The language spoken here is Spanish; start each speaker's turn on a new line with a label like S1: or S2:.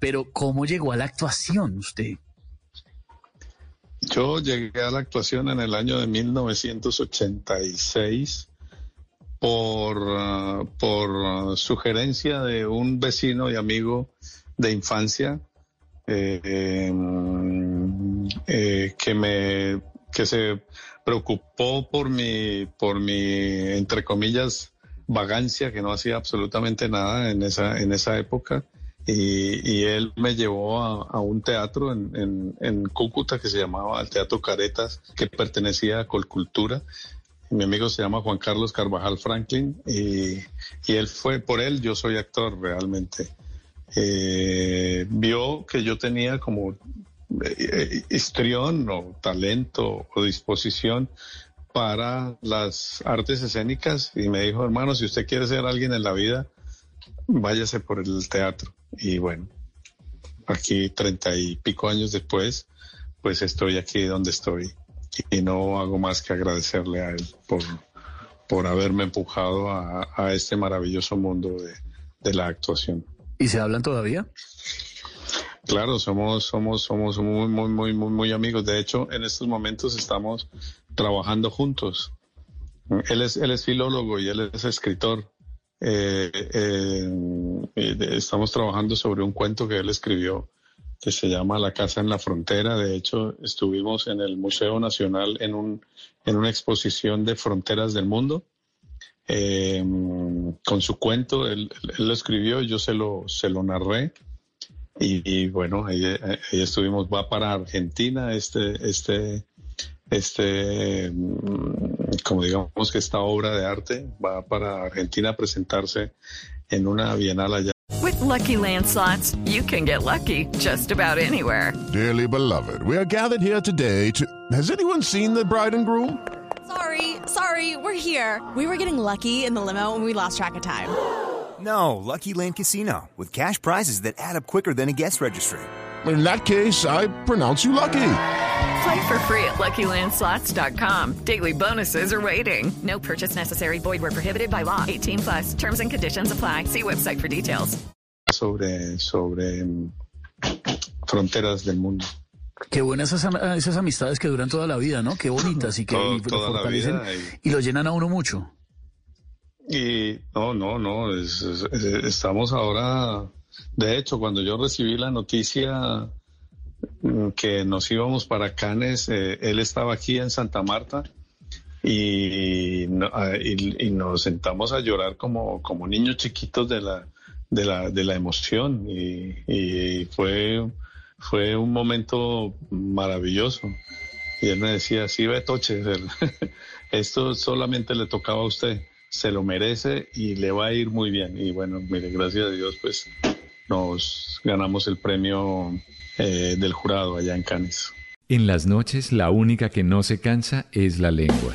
S1: Pero ¿cómo llegó a la actuación usted?
S2: Yo llegué a la actuación en el año de 1986 por, uh, por uh, sugerencia de un vecino y amigo de infancia eh, eh, que me que se preocupó por mi por mi entre comillas vagancia que no hacía absolutamente nada en esa en esa época y, él me llevó a, un teatro en, Cúcuta que se llamaba el Teatro Caretas, que pertenecía a Colcultura. Mi amigo se llama Juan Carlos Carvajal Franklin y, y él fue, por él yo soy actor realmente. Eh, vio que yo tenía como eh, histrión o talento o disposición para las artes escénicas y me dijo, hermano, si usted quiere ser alguien en la vida, váyase por el teatro. Y bueno, aquí treinta y pico años después, pues estoy aquí donde estoy y no hago más que agradecerle a él por, por haberme empujado a, este maravilloso mundo de, de, la actuación.
S1: ¿Y se hablan todavía?
S2: Claro, somos, somos, somos muy, muy, muy, muy, muy amigos. De hecho, en estos momentos estamos trabajando juntos. Él es, él es filólogo y él es escritor. Eh, eh, estamos trabajando sobre un cuento que él escribió que se llama La Casa en la Frontera. De hecho, estuvimos en el Museo Nacional en, un, en una exposición de fronteras del mundo. Eh, con su cuento, él, lo escribió, yo se lo, se lo narré. Y, bueno, ahí, ahí, estuvimos, va para Argentina este, este, este, mm, como digamos que esta obra de arte va para Argentina a presentarse en una bienal allá.
S3: With lucky landslots, you can get lucky just about anywhere.
S4: Dearly beloved, we are gathered here today to. Has anyone seen the bride and groom?
S5: Sorry, sorry, we're here. We were getting lucky in the limo and we lost track of time.
S6: No, Lucky Land Casino, with cash prizes that add up quicker than a guest registry.
S4: In that case, I pronounce you lucky.
S3: Play for free at LuckyLandSlots.com. Daily bonuses are waiting. No purchase necessary. Void were prohibited by law. 18 plus. Terms and conditions apply. See website for details.
S2: Sobre, sobre mm, fronteras del mundo.
S1: Qué buenas esas, esas, amistades que duran toda la vida, ¿no? Qué bonitas y que
S2: Todo,
S1: y
S2: toda
S1: fortalecen
S2: la vida
S1: y, y, lo llenan a uno mucho.
S2: Y no, no, no. Es, es, estamos ahora. De hecho, cuando yo recibí la noticia que nos íbamos para Canes, eh, él estaba aquí en Santa Marta y, y, nos sentamos a llorar como, como niños chiquitos de la, de la, de la emoción y, fue, fue un momento maravilloso. Y él me decía, sí, Betoche, esto solamente le tocaba a usted, se lo merece y le va a ir muy bien. Y bueno, mire, gracias a Dios, pues nos ganamos el premio eh, del jurado allá en Cannes.
S7: En las noches la única que no se cansa es la lengua.